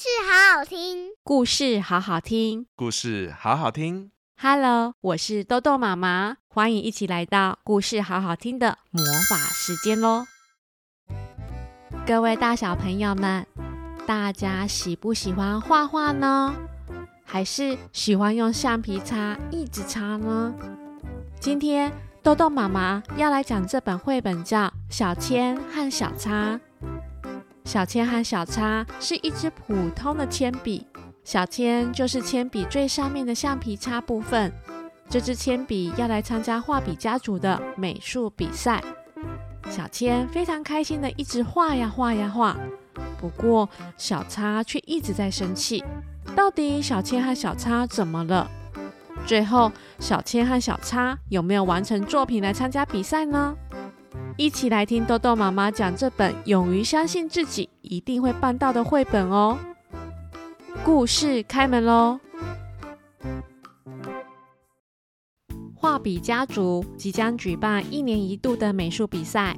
事好好听，故事好好听，故事好好听。Hello，我是豆豆妈妈，欢迎一起来到故事好好听的魔法时间喽！各位大小朋友们，大家喜不喜欢画画呢？还是喜欢用橡皮擦一直擦呢？今天豆豆妈妈要来讲这本绘本，叫《小铅和小擦》。小铅和小叉是一支普通的铅笔，小铅就是铅笔最上面的橡皮擦部分。这支铅笔要来参加画笔家族的美术比赛。小铅非常开心的一直画呀画呀画，不过小叉却一直在生气。到底小铅和小叉怎么了？最后，小铅和小叉有没有完成作品来参加比赛呢？一起来听豆豆妈妈讲这本勇于相信自己一定会办到的绘本哦！故事开门喽！画笔家族即将举办一年一度的美术比赛。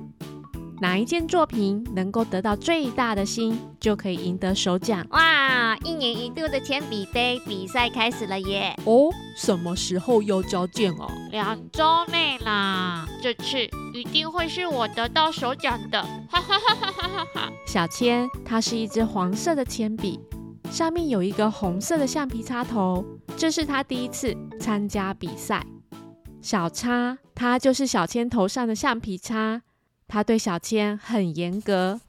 哪一件作品能够得到最大的心，就可以赢得首奖。哇！一年一度的铅笔杯比赛开始了耶！哦，什么时候要交件啊？两周内啦！这次一定会是我得到首奖的！哈哈哈哈哈哈！小千，它是一支黄色的铅笔，上面有一个红色的橡皮擦头，这是它第一次参加比赛。小擦，它就是小千头上的橡皮擦。它对小千很严格。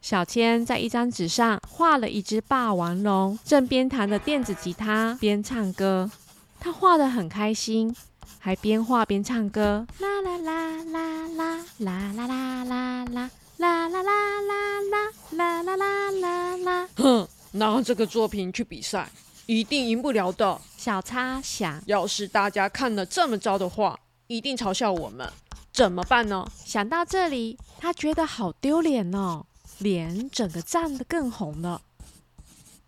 小千在一张纸上画了一只霸王龙，正边弹着电子吉他边唱歌。他画得很开心，还边画边唱歌。啦啦啦啦啦啦啦啦啦啦啦啦啦啦啦啦啦啦啦。哼，拿这个作品去比赛，一定赢不了的。小擦想，要是大家看了这么糟的画，一定嘲笑我们。怎么办呢？想到这里，他觉得好丢脸哦，脸整个涨得更红了。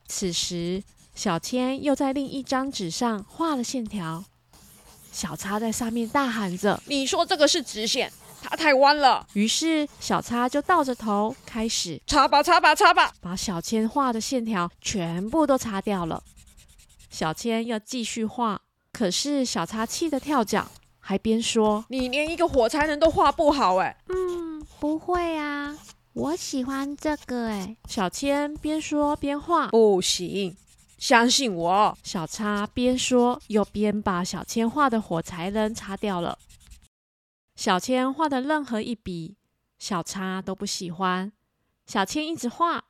此时，小千又在另一张纸上画了线条。小擦在上面大喊着：“你说这个是直线，它太弯了。”于是，小擦就倒着头开始擦吧，擦吧，擦吧，把小千画的线条全部都擦掉了。小千要继续画，可是小擦气得跳脚。还边说：“你连一个火柴人都画不好哎。”嗯，不会啊，我喜欢这个哎。小千边说边画。不行，相信我。小擦边说又边把小千画的火柴人擦掉了。小千画的任何一笔，小擦都不喜欢。小千一直画，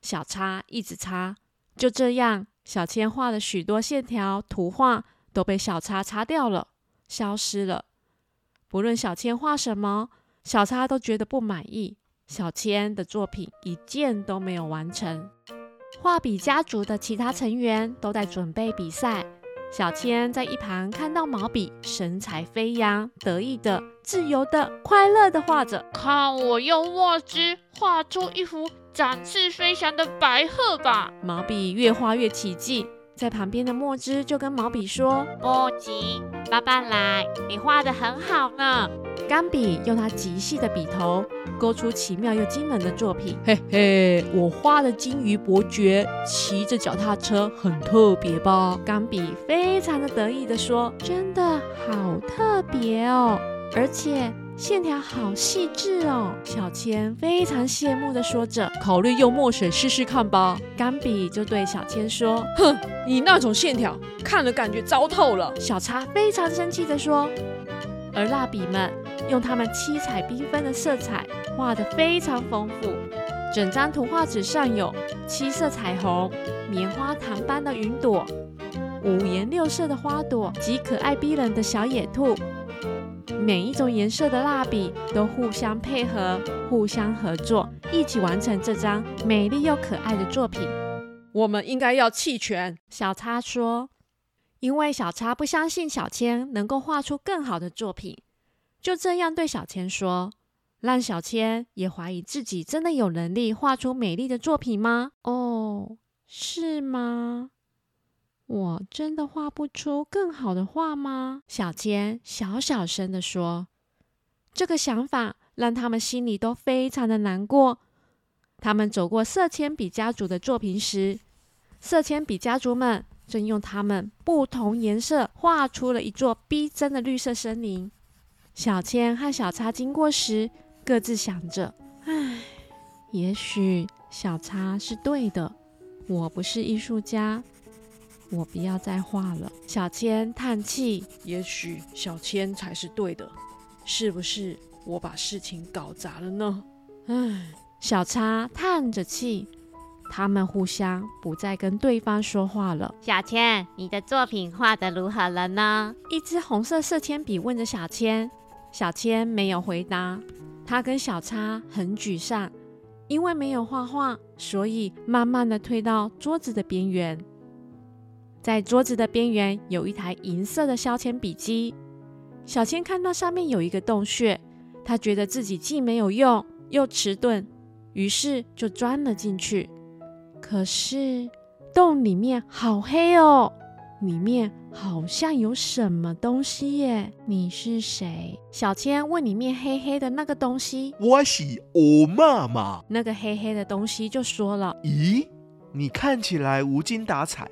小擦一直擦，就这样，小千画的许多线条图画都被小擦擦掉了。消失了。不论小千画什么，小擦都觉得不满意。小千的作品一件都没有完成。画笔家族的其他成员都在准备比赛。小千在一旁看到毛笔神采飞扬，得意的、自由的、快乐的画着。看我用墨汁画出一幅展翅飞翔的白鹤吧！毛笔越画越起劲。在旁边的墨汁就跟毛笔说：“不急，慢慢来，你画的很好呢。”钢笔用它极细的笔头勾出奇妙又惊人的作品。嘿嘿，我画的金鱼伯爵骑着脚踏车很特别吧？钢笔非常的得意的说：“真的好特别哦，而且……”线条好细致哦，小千非常羡慕地说着：“考虑用墨水试试看吧。”钢笔就对小千说：“哼，你那种线条看了感觉糟透了。”小叉非常生气地说。而蜡笔们用它们七彩缤纷的色彩画得非常丰富，整张图画纸上有七色彩虹、棉花糖般的云朵、五颜六色的花朵及可爱逼人的小野兔。每一种颜色的蜡笔都互相配合、互相合作，一起完成这张美丽又可爱的作品。我们应该要弃权。小叉说：“因为小叉不相信小千能够画出更好的作品。”就这样对小千说，让小千也怀疑自己真的有能力画出美丽的作品吗？哦，是吗？我真的画不出更好的画吗？小千小小声地说。这个想法让他们心里都非常的难过。他们走过色铅笔家族的作品时，色铅笔家族们正用他们不同颜色画出了一座逼真的绿色森林。小千和小叉经过时，各自想着：“唉，也许小叉是对的，我不是艺术家，我不要再画了。”小千叹气：“也许小千才是对的，是不是我把事情搞砸了呢？”唉。小叉叹着气，他们互相不再跟对方说话了。小千，你的作品画得如何了呢？一支红色色铅笔问着小千，小千没有回答。他跟小叉很沮丧，因为没有画画，所以慢慢的退到桌子的边缘。在桌子的边缘有一台银色的削铅笔机，小千看到上面有一个洞穴，他觉得自己既没有用又迟钝。于是就钻了进去，可是洞里面好黑哦，里面好像有什么东西耶。你是谁？小千问里面黑黑的那个东西。我是欧妈妈。那个黑黑的东西就说了：咦，你看起来无精打采，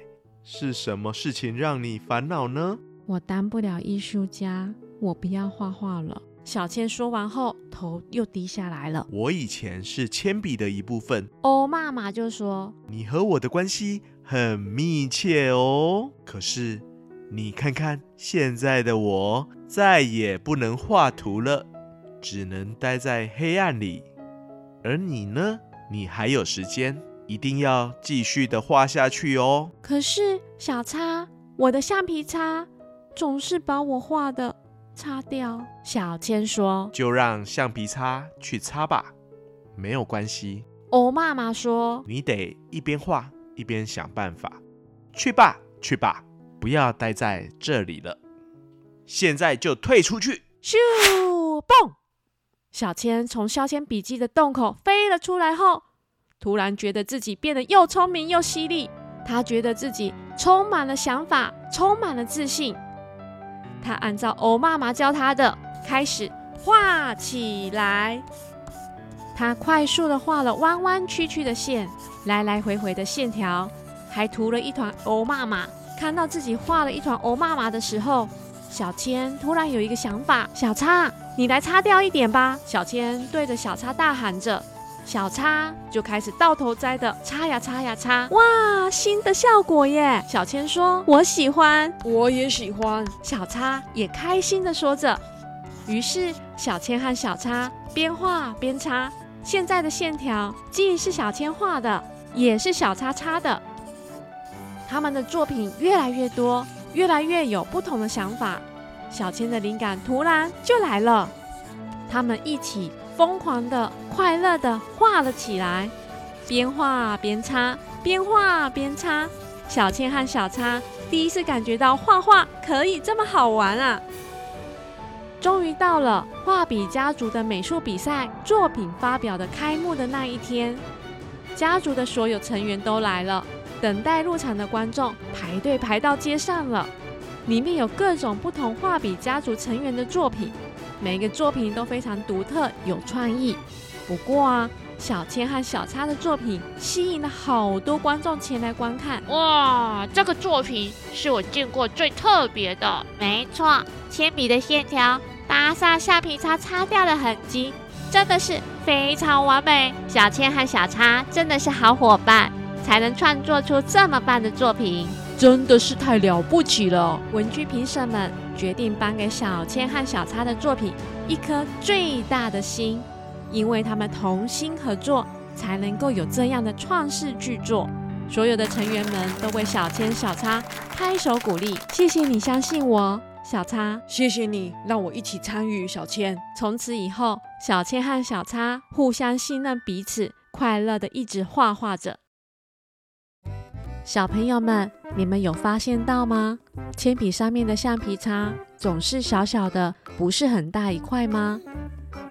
是什么事情让你烦恼呢？我当不了艺术家，我不要画画了。小千说完后，头又低下来了。我以前是铅笔的一部分。欧妈妈就说：“你和我的关系很密切哦。可是，你看看现在的我，再也不能画图了，只能待在黑暗里。而你呢？你还有时间，一定要继续的画下去哦。可是，小叉，我的橡皮擦总是把我画的。”擦掉。小千说：“就让橡皮擦去擦吧，没有关系。”欧妈妈说：“你得一边画一边想办法。去吧，去吧，不要待在这里了。现在就退出去。”咻，蹦！小千从削铅笔记的洞口飞了出来后，突然觉得自己变得又聪明又犀利。他觉得自己充满了想法，充满了自信。他按照欧妈妈教他的，开始画起来。他快速的画了弯弯曲曲的线，来来回回的线条，还涂了一团欧妈妈。看到自己画了一团欧妈妈的时候，小千突然有一个想法：小叉，你来擦掉一点吧。小千对着小叉大喊着。小叉就开始到头栽的擦呀擦呀擦，哇，新的效果耶！小千说：“我喜欢，我也喜欢。”小叉也开心的说着。于是小千和小叉边画边擦，现在的线条既是小千画的，也是小叉擦的。他们的作品越来越多，越来越有不同的想法。小千的灵感突然就来了，他们一起。疯狂的、快乐的画了起来，边画边擦，边画边擦。小倩和小叉第一次感觉到画画可以这么好玩啊！终于到了画笔家族的美术比赛作品发表的开幕的那一天，家族的所有成员都来了，等待入场的观众排队排到街上了。里面有各种不同画笔家族成员的作品。每一个作品都非常独特、有创意。不过啊，小千和小叉的作品吸引了好多观众前来观看。哇，这个作品是我见过最特别的。没错，铅笔的线条搭上橡皮擦擦掉的痕迹，真的是非常完美。小千和小叉真的是好伙伴，才能创作出这么棒的作品。真的是太了不起了！文具评审们决定颁给小千和小叉的作品一颗最大的心，因为他们同心合作，才能够有这样的创世巨作。所有的成员们都为小千、小叉拍手鼓励。谢谢你相信我，小叉。谢谢你让我一起参与，小千。从此以后，小千和小叉互相信任彼此，快乐的一直画画着。小朋友们，你们有发现到吗？铅笔上面的橡皮擦总是小小的，不是很大一块吗？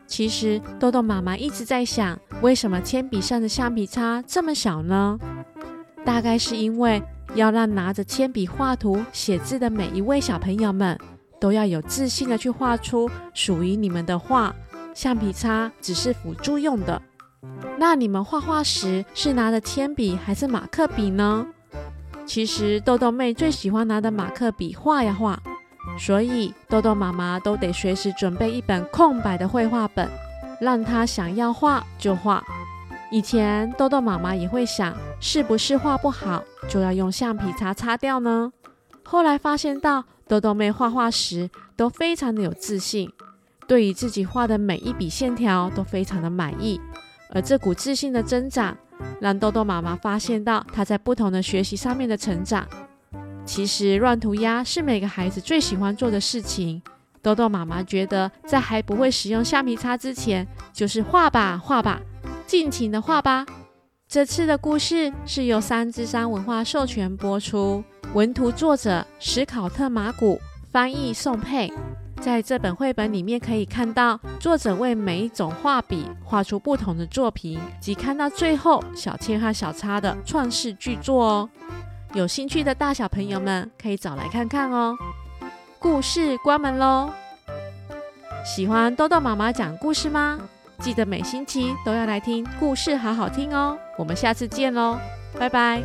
其实豆豆妈妈一直在想，为什么铅笔上的橡皮擦这么小呢？大概是因为要让拿着铅笔画图、写字的每一位小朋友们都要有自信的去画出属于你们的画，橡皮擦只是辅助用的。那你们画画时是拿着铅笔还是马克笔呢？其实豆豆妹最喜欢拿的马克笔画呀画，所以豆豆妈妈都得随时准备一本空白的绘画本，让她想要画就画。以前豆豆妈妈也会想，是不是画不好就要用橡皮擦擦掉呢？后来发现到豆豆妹画画时都非常的有自信，对于自己画的每一笔线条都非常的满意，而这股自信的增长，让豆豆妈妈发现到他在不同的学习上面的成长。其实乱涂鸦是每个孩子最喜欢做的事情。豆豆妈妈觉得，在还不会使用橡皮擦之前，就是画吧画吧。尽情的画吧！这次的故事是由三之三文化授权播出，文图作者史考特马古，翻译宋佩。在这本绘本里面可以看到作者为每一种画笔画出不同的作品，及看到最后小倩和小叉的创世巨作哦。有兴趣的大小朋友们可以找来看看哦。故事关门喽！喜欢豆豆妈妈讲故事吗？记得每星期都要来听故事，好好听哦！我们下次见喽，拜拜。